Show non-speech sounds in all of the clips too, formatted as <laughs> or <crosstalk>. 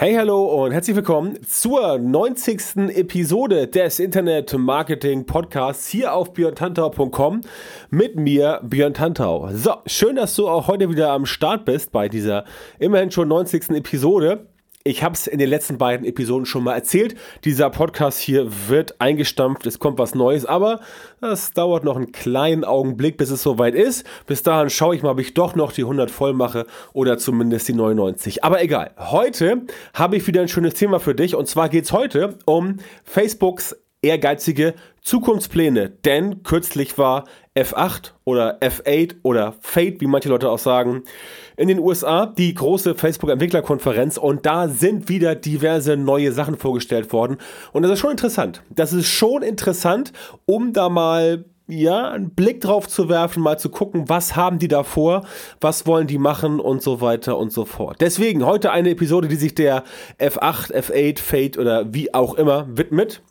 Hey, hallo und herzlich willkommen zur 90. Episode des Internet Marketing Podcasts hier auf björntantau.com mit mir, Björn Tantau. So, schön, dass du auch heute wieder am Start bist bei dieser immerhin schon 90. Episode. Ich habe es in den letzten beiden Episoden schon mal erzählt. Dieser Podcast hier wird eingestampft, es kommt was Neues, aber das dauert noch einen kleinen Augenblick, bis es soweit ist. Bis dahin schaue ich mal, ob ich doch noch die 100 voll mache oder zumindest die 99. Aber egal. Heute habe ich wieder ein schönes Thema für dich und zwar geht es heute um Facebooks ehrgeizige Zukunftspläne. Denn kürzlich war F8 oder F8 oder Fate, wie manche Leute auch sagen, in den USA die große Facebook-Entwicklerkonferenz und da sind wieder diverse neue Sachen vorgestellt worden. Und das ist schon interessant. Das ist schon interessant, um da mal ja, einen Blick drauf zu werfen, mal zu gucken, was haben die da vor, was wollen die machen und so weiter und so fort. Deswegen heute eine Episode, die sich der F8, F8, Fate oder wie auch immer widmet.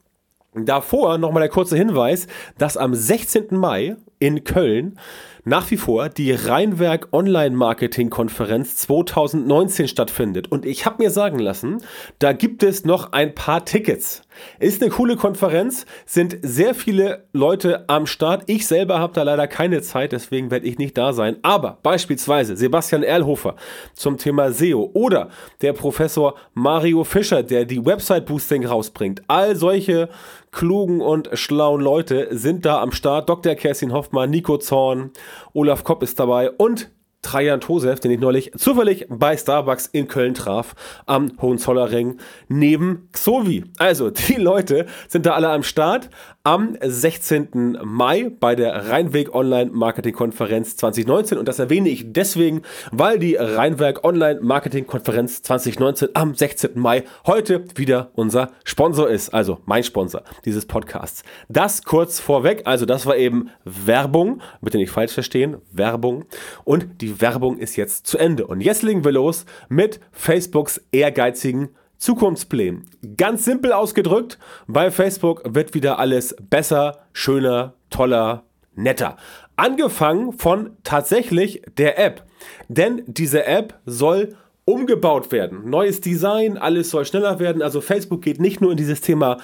Davor nochmal der kurze Hinweis, dass am 16. Mai in Köln nach wie vor die Rheinwerk Online Marketing Konferenz 2019 stattfindet. Und ich habe mir sagen lassen, da gibt es noch ein paar Tickets. Ist eine coole Konferenz, sind sehr viele Leute am Start. Ich selber habe da leider keine Zeit, deswegen werde ich nicht da sein. Aber beispielsweise Sebastian Erlhofer zum Thema SEO oder der Professor Mario Fischer, der die Website Boosting rausbringt. All solche klugen und schlauen Leute sind da am Start. Dr. Kerstin Hoffmann, Nico Zorn, Olaf Kopp ist dabei und Trajan Tosef, den ich neulich zufällig bei Starbucks in Köln traf, am Hohenzollernring neben Xovi. Also, <laughs> die Leute sind da alle am Start am 16. Mai bei der Rheinweg Online Marketing Konferenz 2019. Und das erwähne ich deswegen, weil die Rheinwerk Online Marketing Konferenz 2019 am 16. Mai heute wieder unser Sponsor ist. Also mein Sponsor dieses Podcasts. Das kurz vorweg. Also das war eben Werbung. Bitte nicht falsch verstehen. Werbung. Und die Werbung ist jetzt zu Ende. Und jetzt legen wir los mit Facebooks ehrgeizigen Zukunftsplänen. Ganz simpel ausgedrückt, bei Facebook wird wieder alles besser, schöner, toller, netter. Angefangen von tatsächlich der App. Denn diese App soll umgebaut werden. Neues Design, alles soll schneller werden. Also Facebook geht nicht nur in dieses Thema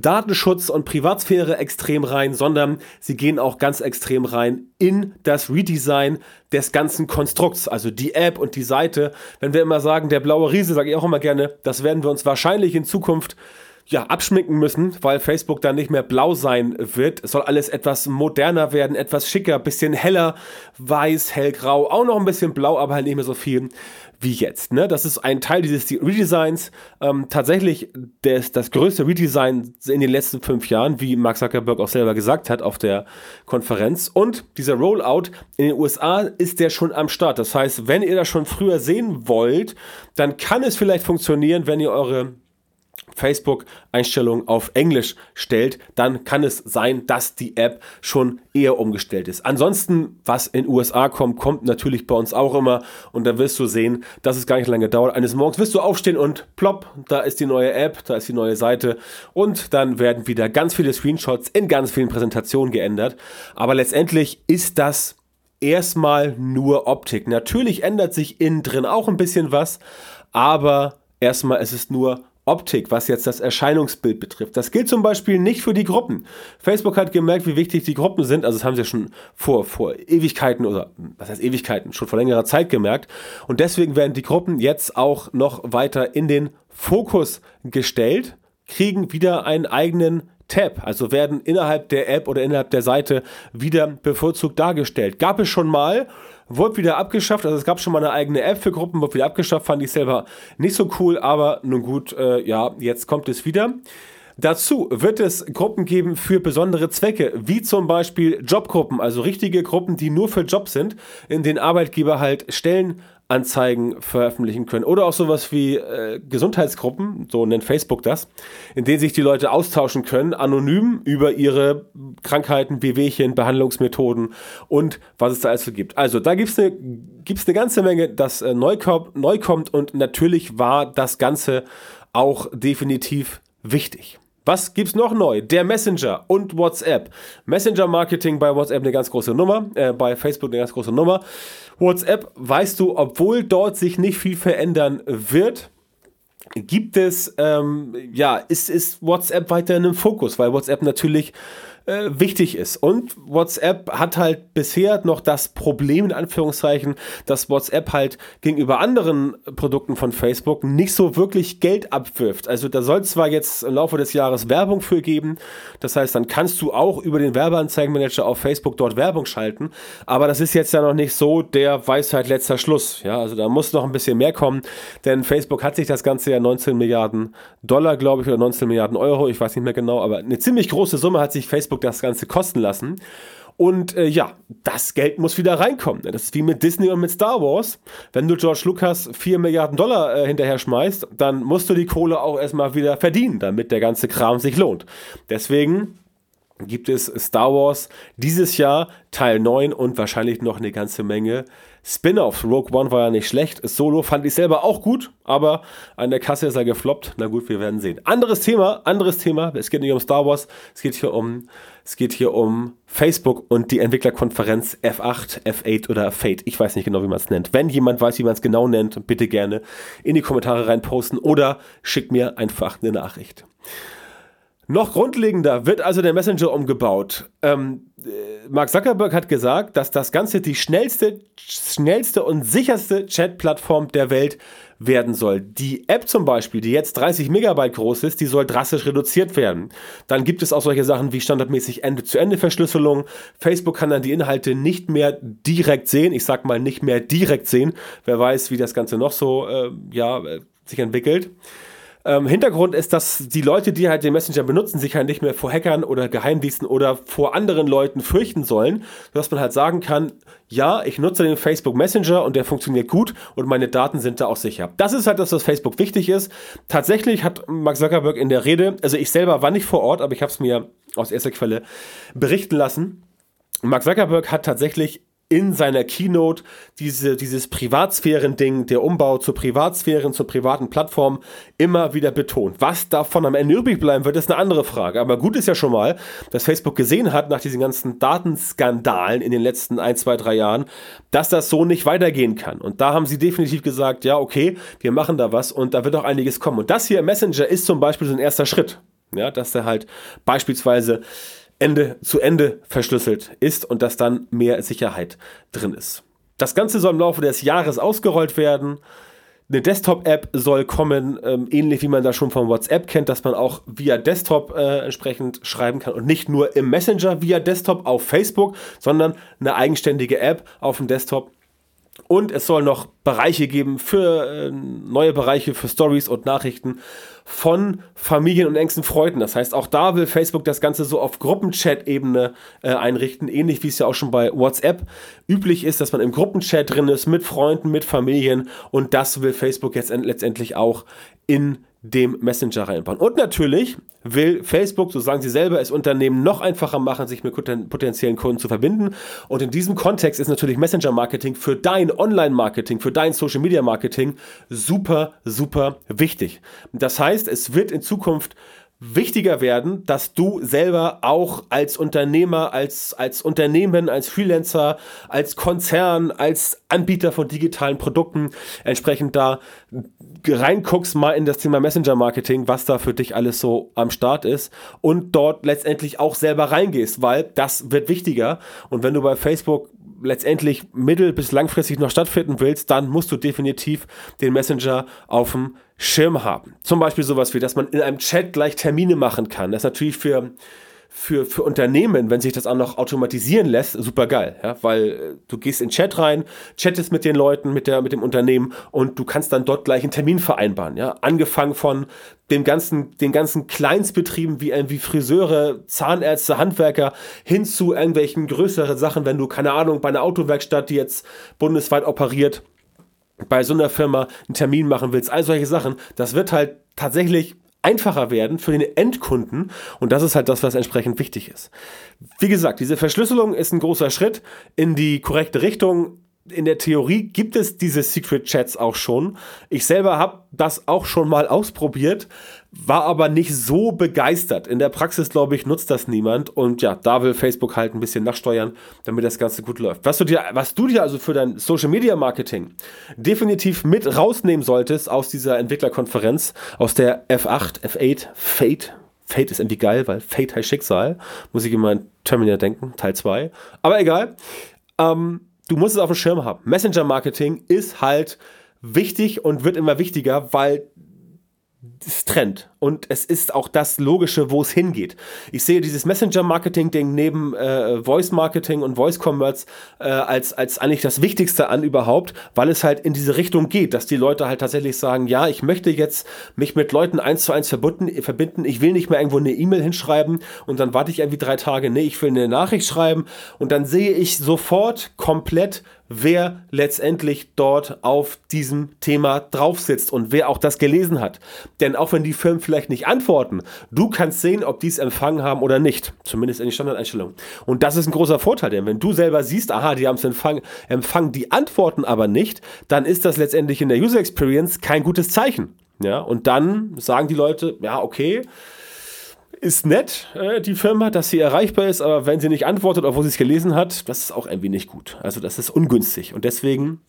Datenschutz und Privatsphäre extrem rein, sondern sie gehen auch ganz extrem rein in das Redesign des ganzen Konstrukts, also die App und die Seite. Wenn wir immer sagen, der blaue Riese, sage ich auch immer gerne, das werden wir uns wahrscheinlich in Zukunft ja, abschminken müssen, weil Facebook dann nicht mehr blau sein wird. Es soll alles etwas moderner werden, etwas schicker, bisschen heller, weiß, hellgrau, auch noch ein bisschen blau, aber halt nicht mehr so viel wie jetzt. Ne? Das ist ein Teil dieses Redesigns. Ähm, tatsächlich des, das größte Redesign in den letzten fünf Jahren, wie Mark Zuckerberg auch selber gesagt hat auf der Konferenz. Und dieser Rollout in den USA ist der schon am Start. Das heißt, wenn ihr das schon früher sehen wollt, dann kann es vielleicht funktionieren, wenn ihr eure Facebook-Einstellungen auf Englisch stellt, dann kann es sein, dass die App schon eher umgestellt ist. Ansonsten, was in USA kommt, kommt natürlich bei uns auch immer und da wirst du sehen, dass es gar nicht lange dauert. Eines Morgens wirst du aufstehen und plopp, da ist die neue App, da ist die neue Seite und dann werden wieder ganz viele Screenshots in ganz vielen Präsentationen geändert. Aber letztendlich ist das erstmal nur Optik. Natürlich ändert sich innen drin auch ein bisschen was, aber erstmal ist es nur Optik, was jetzt das Erscheinungsbild betrifft. Das gilt zum Beispiel nicht für die Gruppen. Facebook hat gemerkt, wie wichtig die Gruppen sind. Also das haben sie schon vor, vor Ewigkeiten oder was heißt Ewigkeiten, schon vor längerer Zeit gemerkt. Und deswegen werden die Gruppen jetzt auch noch weiter in den Fokus gestellt, kriegen wieder einen eigenen Tab, also werden innerhalb der App oder innerhalb der Seite wieder bevorzugt dargestellt. Gab es schon mal, wurde wieder abgeschafft, also es gab schon mal eine eigene App für Gruppen, wurde wieder abgeschafft, fand ich selber nicht so cool, aber nun gut, äh, ja, jetzt kommt es wieder. Dazu wird es Gruppen geben für besondere Zwecke, wie zum Beispiel Jobgruppen, also richtige Gruppen, die nur für Jobs sind, in denen Arbeitgeber halt Stellen Anzeigen veröffentlichen können. Oder auch sowas wie äh, Gesundheitsgruppen, so nennt Facebook das, in denen sich die Leute austauschen können, anonym über ihre Krankheiten, Wehwehchen, Behandlungsmethoden und was es da also gibt. Also da gibt es eine, gibt's eine ganze Menge, das äh, neu, neu kommt und natürlich war das Ganze auch definitiv wichtig. Was gibt's noch neu? Der Messenger und WhatsApp. Messenger-Marketing bei WhatsApp eine ganz große Nummer, äh, bei Facebook eine ganz große Nummer. WhatsApp, weißt du, obwohl dort sich nicht viel verändern wird, gibt es, ähm, ja, ist, ist WhatsApp weiterhin im Fokus, weil WhatsApp natürlich äh, wichtig ist. Und WhatsApp hat halt bisher noch das Problem, in Anführungszeichen, dass WhatsApp halt gegenüber anderen Produkten von Facebook nicht so wirklich Geld abwirft. Also da soll zwar jetzt im Laufe des Jahres Werbung für geben, das heißt, dann kannst du auch über den Werbeanzeigenmanager auf Facebook dort Werbung schalten, aber das ist jetzt ja noch nicht so der Weisheit letzter Schluss. Ja, also da muss noch ein bisschen mehr kommen, denn Facebook hat sich das Ganze ja 19 Milliarden Dollar, glaube ich, oder 19 Milliarden Euro, ich weiß nicht mehr genau, aber eine ziemlich große Summe hat sich Facebook Facebook das Ganze kosten lassen. Und äh, ja, das Geld muss wieder reinkommen. Das ist wie mit Disney und mit Star Wars. Wenn du George Lucas 4 Milliarden Dollar äh, hinterher schmeißt, dann musst du die Kohle auch erstmal wieder verdienen, damit der ganze Kram sich lohnt. Deswegen gibt es Star Wars dieses Jahr Teil 9 und wahrscheinlich noch eine ganze Menge Spin-offs. Rogue One war ja nicht schlecht. Solo fand ich selber auch gut, aber an der Kasse ist er gefloppt. Na gut, wir werden sehen. Anderes Thema, anderes Thema. Es geht nicht um Star Wars, es geht hier um, es geht hier um Facebook und die Entwicklerkonferenz F8, F8 oder Fate. Ich weiß nicht genau, wie man es nennt. Wenn jemand weiß, wie man es genau nennt, bitte gerne in die Kommentare reinposten oder schickt mir einfach eine Nachricht. Noch grundlegender wird also der Messenger umgebaut. Ähm, äh, Mark Zuckerberg hat gesagt, dass das Ganze die schnellste, schnellste und sicherste Chat-Plattform der Welt werden soll. Die App zum Beispiel, die jetzt 30 Megabyte groß ist, die soll drastisch reduziert werden. Dann gibt es auch solche Sachen wie standardmäßig Ende-zu-Ende-Verschlüsselung. Facebook kann dann die Inhalte nicht mehr direkt sehen. Ich sag mal nicht mehr direkt sehen. Wer weiß, wie das Ganze noch so äh, ja, äh, sich entwickelt. Ähm, Hintergrund ist, dass die Leute, die halt den Messenger benutzen, sich halt nicht mehr vor Hackern oder Geheimdiensten oder vor anderen Leuten fürchten sollen, sodass man halt sagen kann, ja, ich nutze den Facebook Messenger und der funktioniert gut und meine Daten sind da auch sicher. Das ist halt das, was Facebook wichtig ist. Tatsächlich hat Mark Zuckerberg in der Rede, also ich selber war nicht vor Ort, aber ich habe es mir aus erster Quelle berichten lassen. Mark Zuckerberg hat tatsächlich in seiner Keynote diese, dieses Privatsphären-Ding, der Umbau zur Privatsphären, zur privaten Plattform immer wieder betont. Was davon am Ende übrig bleiben wird, ist eine andere Frage. Aber gut ist ja schon mal, dass Facebook gesehen hat nach diesen ganzen Datenskandalen in den letzten ein, zwei, drei Jahren, dass das so nicht weitergehen kann. Und da haben sie definitiv gesagt, ja, okay, wir machen da was und da wird auch einiges kommen. Und das hier Messenger ist zum Beispiel so ein erster Schritt. Ja, dass der halt beispielsweise Ende zu Ende verschlüsselt ist und dass dann mehr Sicherheit drin ist. Das Ganze soll im Laufe des Jahres ausgerollt werden. Eine Desktop-App soll kommen, ähm, ähnlich wie man das schon von WhatsApp kennt, dass man auch via Desktop äh, entsprechend schreiben kann und nicht nur im Messenger via Desktop auf Facebook, sondern eine eigenständige App auf dem Desktop, und es soll noch Bereiche geben für äh, neue Bereiche für Stories und Nachrichten von Familien und engsten Freunden. Das heißt, auch da will Facebook das Ganze so auf Gruppenchat-Ebene äh, einrichten, ähnlich wie es ja auch schon bei WhatsApp üblich ist, dass man im Gruppenchat drin ist mit Freunden, mit Familien und das will Facebook jetzt letztendlich auch in dem Messenger reinbauen. Und natürlich will Facebook, so sagen sie selber, es Unternehmen noch einfacher machen, sich mit potenziellen Kunden zu verbinden. Und in diesem Kontext ist natürlich Messenger-Marketing für dein Online-Marketing, für dein Social-Media-Marketing super, super wichtig. Das heißt, es wird in Zukunft wichtiger werden, dass du selber auch als Unternehmer, als, als Unternehmen, als Freelancer, als Konzern, als Anbieter von digitalen Produkten entsprechend da reinguckst mal in das Thema Messenger Marketing, was da für dich alles so am Start ist und dort letztendlich auch selber reingehst, weil das wird wichtiger. Und wenn du bei Facebook letztendlich mittel- bis langfristig noch stattfinden willst, dann musst du definitiv den Messenger auf dem Schirm haben. Zum Beispiel sowas wie, dass man in einem Chat gleich Termine machen kann. Das ist natürlich für, für, für Unternehmen, wenn sich das auch noch automatisieren lässt, super geil. Ja? Weil äh, du gehst in Chat rein, chattest mit den Leuten, mit, der, mit dem Unternehmen und du kannst dann dort gleich einen Termin vereinbaren. Ja? Angefangen von dem ganzen, den ganzen Kleinstbetrieben wie, wie Friseure, Zahnärzte, Handwerker hin zu irgendwelchen größeren Sachen, wenn du, keine Ahnung, bei einer Autowerkstatt, die jetzt bundesweit operiert, bei so einer Firma einen Termin machen willst, all solche Sachen, das wird halt tatsächlich einfacher werden für den Endkunden und das ist halt das, was entsprechend wichtig ist. Wie gesagt, diese Verschlüsselung ist ein großer Schritt in die korrekte Richtung in der Theorie gibt es diese Secret Chats auch schon. Ich selber habe das auch schon mal ausprobiert, war aber nicht so begeistert. In der Praxis, glaube ich, nutzt das niemand. Und ja, da will Facebook halt ein bisschen nachsteuern, damit das Ganze gut läuft. Was du dir, was du dir also für dein Social Media Marketing definitiv mit rausnehmen solltest aus dieser Entwicklerkonferenz, aus der F8, F8, Fate, Fate ist irgendwie geil, weil Fate heißt Schicksal. Muss ich immer an Terminator denken, Teil 2. Aber egal. Ähm, du musst es auf dem Schirm haben. Messenger-Marketing ist halt wichtig und wird immer wichtiger, weil es Trend. Und es ist auch das Logische, wo es hingeht. Ich sehe dieses Messenger-Marketing-Ding neben äh, Voice-Marketing und Voice-Commerce äh, als, als eigentlich das Wichtigste an überhaupt, weil es halt in diese Richtung geht, dass die Leute halt tatsächlich sagen, ja, ich möchte jetzt mich mit Leuten eins zu eins verbunden, verbinden, ich will nicht mehr irgendwo eine E-Mail hinschreiben und dann warte ich irgendwie drei Tage, nee, ich will eine Nachricht schreiben. Und dann sehe ich sofort komplett wer letztendlich dort auf diesem Thema drauf sitzt und wer auch das gelesen hat. Denn auch wenn die Firmen vielleicht nicht antworten. Du kannst sehen, ob die es empfangen haben oder nicht. Zumindest in den Standardeinstellungen. Und das ist ein großer Vorteil, denn wenn du selber siehst, aha, die haben es empfangen, empfangen, die antworten aber nicht, dann ist das letztendlich in der User Experience kein gutes Zeichen. Ja, und dann sagen die Leute, ja, okay, ist nett, äh, die Firma, dass sie erreichbar ist, aber wenn sie nicht antwortet, obwohl sie es gelesen hat, das ist auch ein wenig gut. Also das ist ungünstig. Und deswegen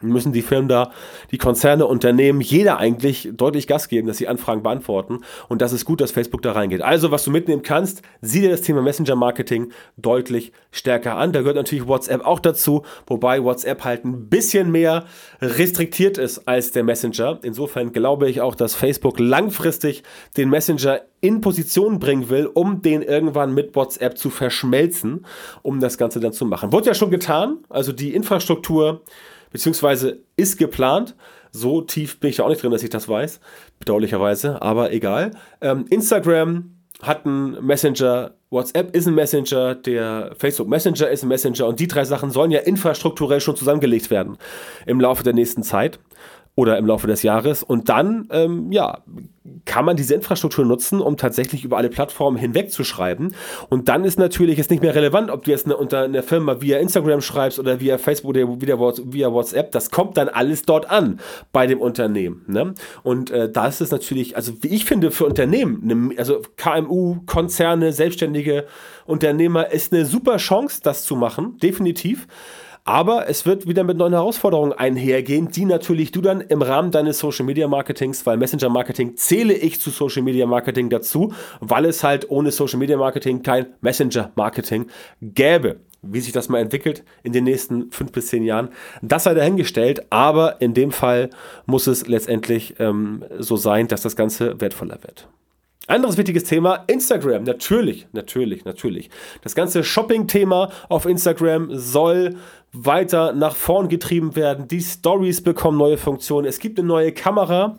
müssen die Firmen da, die Konzerne, Unternehmen, jeder eigentlich deutlich Gas geben, dass sie Anfragen beantworten. Und das ist gut, dass Facebook da reingeht. Also, was du mitnehmen kannst, sieh dir das Thema Messenger-Marketing deutlich stärker an. Da gehört natürlich WhatsApp auch dazu, wobei WhatsApp halt ein bisschen mehr restriktiert ist als der Messenger. Insofern glaube ich auch, dass Facebook langfristig den Messenger in Position bringen will, um den irgendwann mit WhatsApp zu verschmelzen, um das Ganze dann zu machen. Wurde ja schon getan, also die Infrastruktur beziehungsweise ist geplant. So tief bin ich da auch nicht drin, dass ich das weiß, bedauerlicherweise, aber egal. Ähm, Instagram hat einen Messenger, WhatsApp ist ein Messenger, der Facebook Messenger ist ein Messenger. Und die drei Sachen sollen ja infrastrukturell schon zusammengelegt werden im Laufe der nächsten Zeit oder im Laufe des Jahres. Und dann, ähm, ja, kann man diese Infrastruktur nutzen, um tatsächlich über alle Plattformen hinweg zu schreiben. Und dann ist natürlich jetzt nicht mehr relevant, ob du jetzt eine, unter einer Firma via Instagram schreibst oder via Facebook oder via, via WhatsApp. Das kommt dann alles dort an bei dem Unternehmen. Ne? Und äh, da ist es natürlich, also wie ich finde, für Unternehmen, ne, also KMU, Konzerne, selbstständige Unternehmer, ist eine super Chance, das zu machen, definitiv. Aber es wird wieder mit neuen Herausforderungen einhergehen, die natürlich du dann im Rahmen deines Social Media Marketings, weil Messenger Marketing zähle ich zu Social Media Marketing dazu, weil es halt ohne Social Media Marketing kein Messenger Marketing gäbe. Wie sich das mal entwickelt in den nächsten fünf bis zehn Jahren, das sei dahingestellt. Aber in dem Fall muss es letztendlich ähm, so sein, dass das Ganze wertvoller wird. Anderes wichtiges Thema, Instagram. Natürlich, natürlich, natürlich. Das ganze Shopping-Thema auf Instagram soll weiter nach vorn getrieben werden. Die Stories bekommen neue Funktionen. Es gibt eine neue Kamera.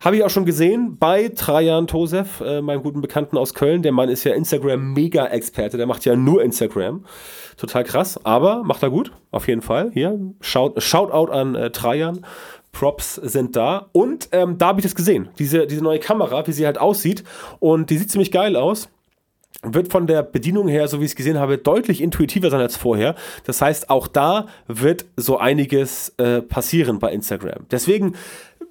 Habe ich auch schon gesehen bei Trajan Tosef, äh, meinem guten Bekannten aus Köln. Der Mann ist ja Instagram-Mega-Experte. Der macht ja nur Instagram. Total krass, aber macht er gut, auf jeden Fall. Hier, Shout, Shoutout an äh, Trajan. Props sind da. Und ähm, da habe ich das gesehen. Diese, diese neue Kamera, wie sie halt aussieht. Und die sieht ziemlich geil aus wird von der Bedienung her, so wie ich es gesehen habe, deutlich intuitiver sein als vorher. Das heißt, auch da wird so einiges äh, passieren bei Instagram. Deswegen,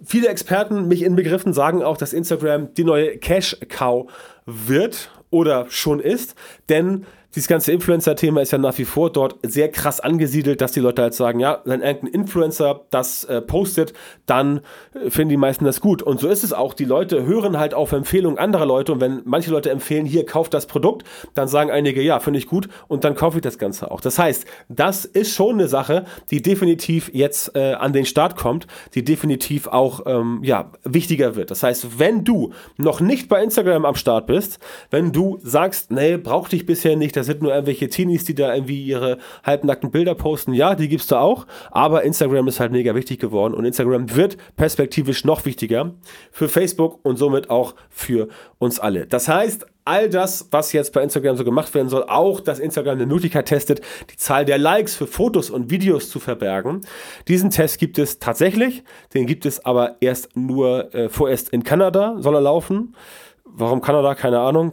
viele Experten, mich inbegriffen, sagen auch, dass Instagram die neue Cash-Cow wird oder schon ist, denn dieses ganze Influencer-Thema ist ja nach wie vor dort sehr krass angesiedelt, dass die Leute halt sagen, ja, wenn irgendein Influencer das äh, postet, dann äh, finden die meisten das gut. Und so ist es auch. Die Leute hören halt auf Empfehlungen anderer Leute und wenn manche Leute empfehlen, hier, kauft das Produkt, dann sagen einige, ja, finde ich gut und dann kaufe ich das Ganze auch. Das heißt, das ist schon eine Sache, die definitiv jetzt äh, an den Start kommt, die definitiv auch ähm, ja, wichtiger wird. Das heißt, wenn du noch nicht bei Instagram am Start bist, wenn du sagst, nee, brauchte ich bisher nicht, das sind nur irgendwelche Teenies, die da irgendwie ihre halbnackten Bilder posten. Ja, die gibt's da auch, aber Instagram ist halt mega wichtig geworden und Instagram wird perspektivisch noch wichtiger für Facebook und somit auch für uns alle. Das heißt, all das, was jetzt bei Instagram so gemacht werden soll, auch dass Instagram eine Möglichkeit testet, die Zahl der Likes für Fotos und Videos zu verbergen. Diesen Test gibt es tatsächlich, den gibt es aber erst nur äh, vorerst in Kanada, soll er laufen. Warum Kanada? Keine Ahnung.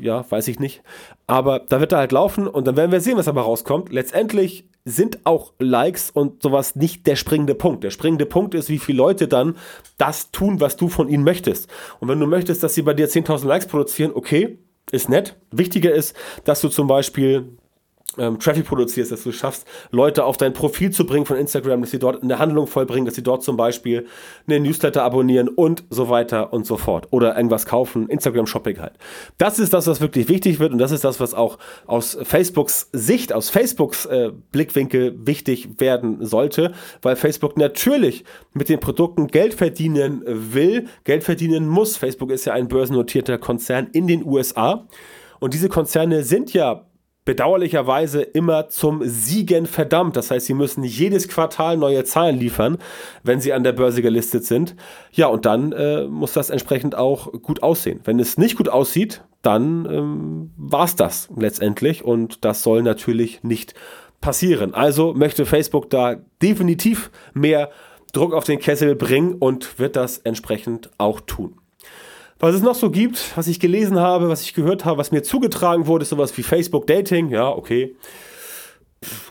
Ja, weiß ich nicht. Aber da wird er halt laufen und dann werden wir sehen, was dabei rauskommt. Letztendlich sind auch Likes und sowas nicht der springende Punkt. Der springende Punkt ist, wie viele Leute dann das tun, was du von ihnen möchtest. Und wenn du möchtest, dass sie bei dir 10.000 Likes produzieren, okay, ist nett. Wichtiger ist, dass du zum Beispiel ähm, Traffic produzierst, dass du schaffst, Leute auf dein Profil zu bringen von Instagram, dass sie dort eine Handlung vollbringen, dass sie dort zum Beispiel eine Newsletter abonnieren und so weiter und so fort. Oder irgendwas kaufen, Instagram-Shopping halt. Das ist das, was wirklich wichtig wird und das ist das, was auch aus Facebooks Sicht, aus Facebooks äh, Blickwinkel wichtig werden sollte, weil Facebook natürlich mit den Produkten Geld verdienen will, Geld verdienen muss. Facebook ist ja ein börsennotierter Konzern in den USA. Und diese Konzerne sind ja bedauerlicherweise immer zum Siegen verdammt. Das heißt, sie müssen jedes Quartal neue Zahlen liefern, wenn sie an der Börse gelistet sind. Ja, und dann äh, muss das entsprechend auch gut aussehen. Wenn es nicht gut aussieht, dann ähm, war es das letztendlich und das soll natürlich nicht passieren. Also möchte Facebook da definitiv mehr Druck auf den Kessel bringen und wird das entsprechend auch tun. Was es noch so gibt, was ich gelesen habe, was ich gehört habe, was mir zugetragen wurde, ist sowas wie Facebook Dating. Ja, okay.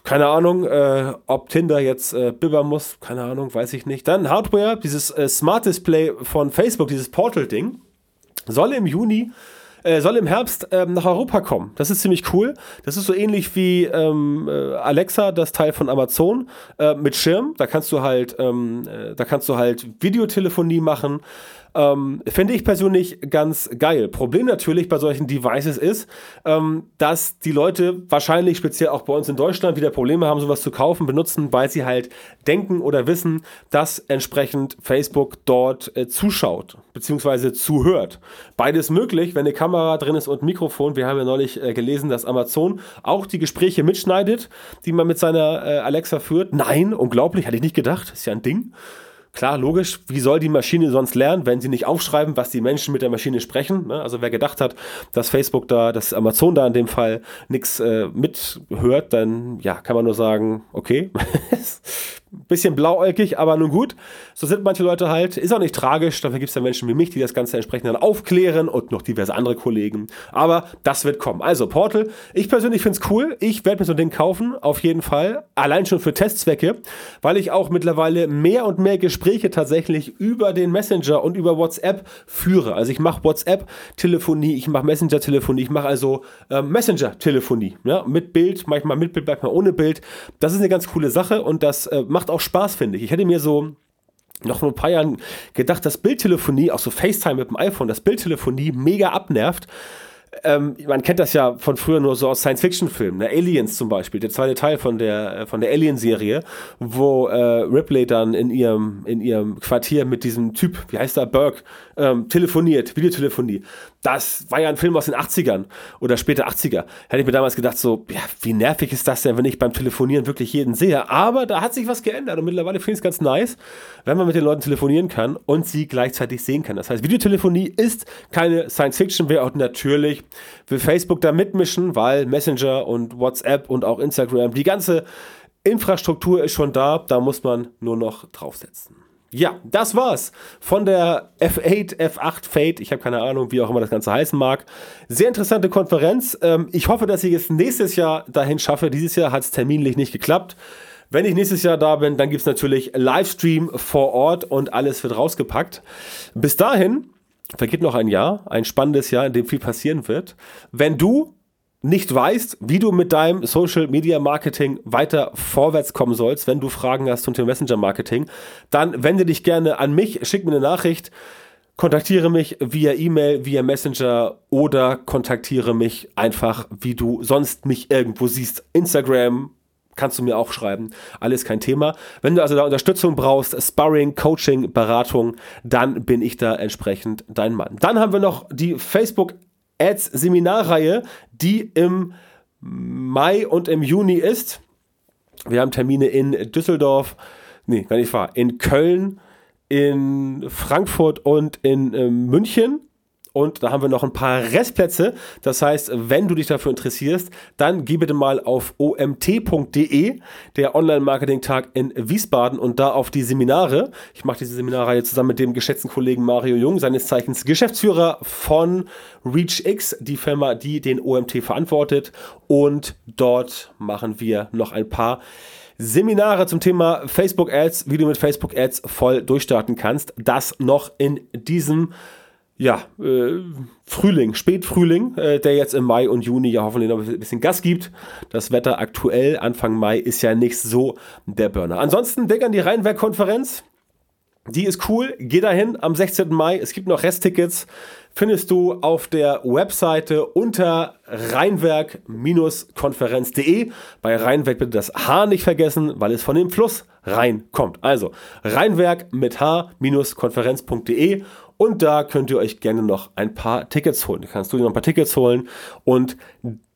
keine Ahnung, äh, ob Tinder jetzt äh, bibbern muss, keine Ahnung, weiß ich nicht. Dann Hardware, dieses äh, Smart Display von Facebook, dieses Portal-Ding, soll im Juni äh, soll im Herbst ähm, nach Europa kommen. Das ist ziemlich cool. Das ist so ähnlich wie ähm, äh, Alexa, das Teil von Amazon, äh, mit Schirm. Da kannst du halt, ähm, äh, da kannst du halt Videotelefonie machen. Ähm, Finde ich persönlich ganz geil. Problem natürlich bei solchen Devices ist, ähm, dass die Leute wahrscheinlich speziell auch bei uns in Deutschland wieder Probleme haben, sowas zu kaufen, benutzen, weil sie halt denken oder wissen, dass entsprechend Facebook dort äh, zuschaut bzw. zuhört. Beides möglich, wenn eine Kamera drin ist und Mikrofon. Wir haben ja neulich äh, gelesen, dass Amazon auch die Gespräche mitschneidet, die man mit seiner äh, Alexa führt. Nein, unglaublich, hatte ich nicht gedacht. Ist ja ein Ding. Klar, logisch, wie soll die Maschine sonst lernen, wenn sie nicht aufschreiben, was die Menschen mit der Maschine sprechen? Ne? Also wer gedacht hat, dass Facebook da, dass Amazon da in dem Fall nichts äh, mithört, dann ja, kann man nur sagen, okay, <laughs> bisschen blauäugig, aber nun gut. So sind manche Leute halt. Ist auch nicht tragisch. Dafür gibt es ja Menschen wie mich, die das Ganze entsprechend dann aufklären und noch diverse andere Kollegen. Aber das wird kommen. Also Portal, ich persönlich finde es cool. Ich werde mir so ein Ding kaufen, auf jeden Fall. Allein schon für Testzwecke, weil ich auch mittlerweile mehr und mehr Gespräche tatsächlich über den Messenger und über WhatsApp führe. Also ich mache WhatsApp-Telefonie, ich mache Messenger-Telefonie, ich mache also äh, Messenger-Telefonie. Ja? Mit Bild, manchmal mit Bild, manchmal ohne Bild. Das ist eine ganz coole Sache und das äh, macht macht auch Spaß, finde ich. Ich hätte mir so noch vor ein paar Jahren gedacht, dass Bildtelefonie, auch so FaceTime mit dem iPhone, dass Bildtelefonie mega abnervt. Ähm, man kennt das ja von früher nur so aus Science-Fiction-Filmen, ne? Aliens zum Beispiel, der zweite Teil von der, von der Alien-Serie, wo äh, Ripley dann in ihrem, in ihrem Quartier mit diesem Typ, wie heißt er, Burke, ähm, telefoniert, Videotelefonie. Das war ja ein Film aus den 80ern oder später 80er. Hätte ich mir damals gedacht, so, ja, wie nervig ist das denn, wenn ich beim Telefonieren wirklich jeden sehe? Aber da hat sich was geändert und mittlerweile finde ich es ganz nice, wenn man mit den Leuten telefonieren kann und sie gleichzeitig sehen kann. Das heißt, Videotelefonie ist keine Science-Fiction, wäre auch natürlich, will Facebook da mitmischen, weil Messenger und WhatsApp und auch Instagram, die ganze Infrastruktur ist schon da, da muss man nur noch draufsetzen. Ja, das war's von der F8, F8 Fate. Ich habe keine Ahnung, wie auch immer das Ganze heißen mag. Sehr interessante Konferenz. Ähm, ich hoffe, dass ich es nächstes Jahr dahin schaffe. Dieses Jahr hat es terminlich nicht geklappt. Wenn ich nächstes Jahr da bin, dann gibt es natürlich Livestream vor Ort und alles wird rausgepackt. Bis dahin vergeht noch ein Jahr, ein spannendes Jahr, in dem viel passieren wird. Wenn du nicht weißt, wie du mit deinem Social Media Marketing weiter vorwärts kommen sollst, wenn du Fragen hast zum Thema Messenger Marketing, dann wende dich gerne an mich, schick mir eine Nachricht, kontaktiere mich via E-Mail, via Messenger oder kontaktiere mich einfach, wie du sonst mich irgendwo siehst. Instagram, kannst du mir auch schreiben. Alles kein Thema. Wenn du also da Unterstützung brauchst, Sparring, Coaching, Beratung, dann bin ich da entsprechend dein Mann. Dann haben wir noch die Facebook Ads Seminarreihe, die im Mai und im Juni ist. Wir haben Termine in Düsseldorf, nee, gar nicht wahr, in Köln, in Frankfurt und in äh, München. Und da haben wir noch ein paar Restplätze. Das heißt, wenn du dich dafür interessierst, dann geh bitte mal auf omt.de, der Online-Marketing-Tag in Wiesbaden und da auf die Seminare. Ich mache diese Seminarreihe zusammen mit dem geschätzten Kollegen Mario Jung, seines Zeichens Geschäftsführer von ReachX, die Firma, die den OMT verantwortet. Und dort machen wir noch ein paar Seminare zum Thema Facebook Ads, wie du mit Facebook Ads voll durchstarten kannst. Das noch in diesem ja, äh, Frühling, Spätfrühling, äh, der jetzt im Mai und Juni ja hoffentlich noch ein bisschen Gas gibt. Das Wetter aktuell Anfang Mai ist ja nicht so der Burner. Ansonsten denk an die Rheinwerk-Konferenz. Die ist cool. Geh dahin am 16. Mai. Es gibt noch Resttickets. Findest du auf der Webseite unter rheinwerk-konferenz.de. Bei Rheinwerk bitte das H nicht vergessen, weil es von dem Fluss Rhein kommt. Also Rheinwerk mit H-konferenz.de und da könnt ihr euch gerne noch ein paar Tickets holen. Da kannst du dir noch ein paar Tickets holen und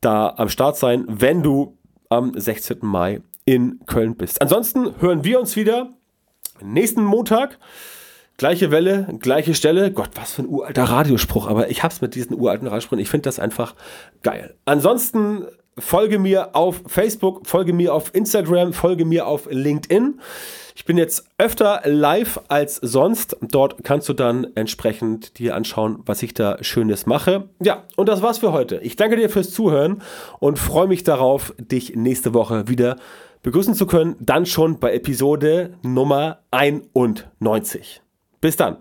da am Start sein, wenn du am 16. Mai in Köln bist. Ansonsten hören wir uns wieder nächsten Montag. Gleiche Welle, gleiche Stelle. Gott, was für ein uralter Radiospruch. Aber ich hab's mit diesen uralten Radiosprüchen. Ich finde das einfach geil. Ansonsten folge mir auf Facebook, folge mir auf Instagram, folge mir auf LinkedIn. Ich bin jetzt öfter live als sonst. Dort kannst du dann entsprechend dir anschauen, was ich da Schönes mache. Ja, und das war's für heute. Ich danke dir fürs Zuhören und freue mich darauf, dich nächste Woche wieder begrüßen zu können. Dann schon bei Episode Nummer 91. Bis dann.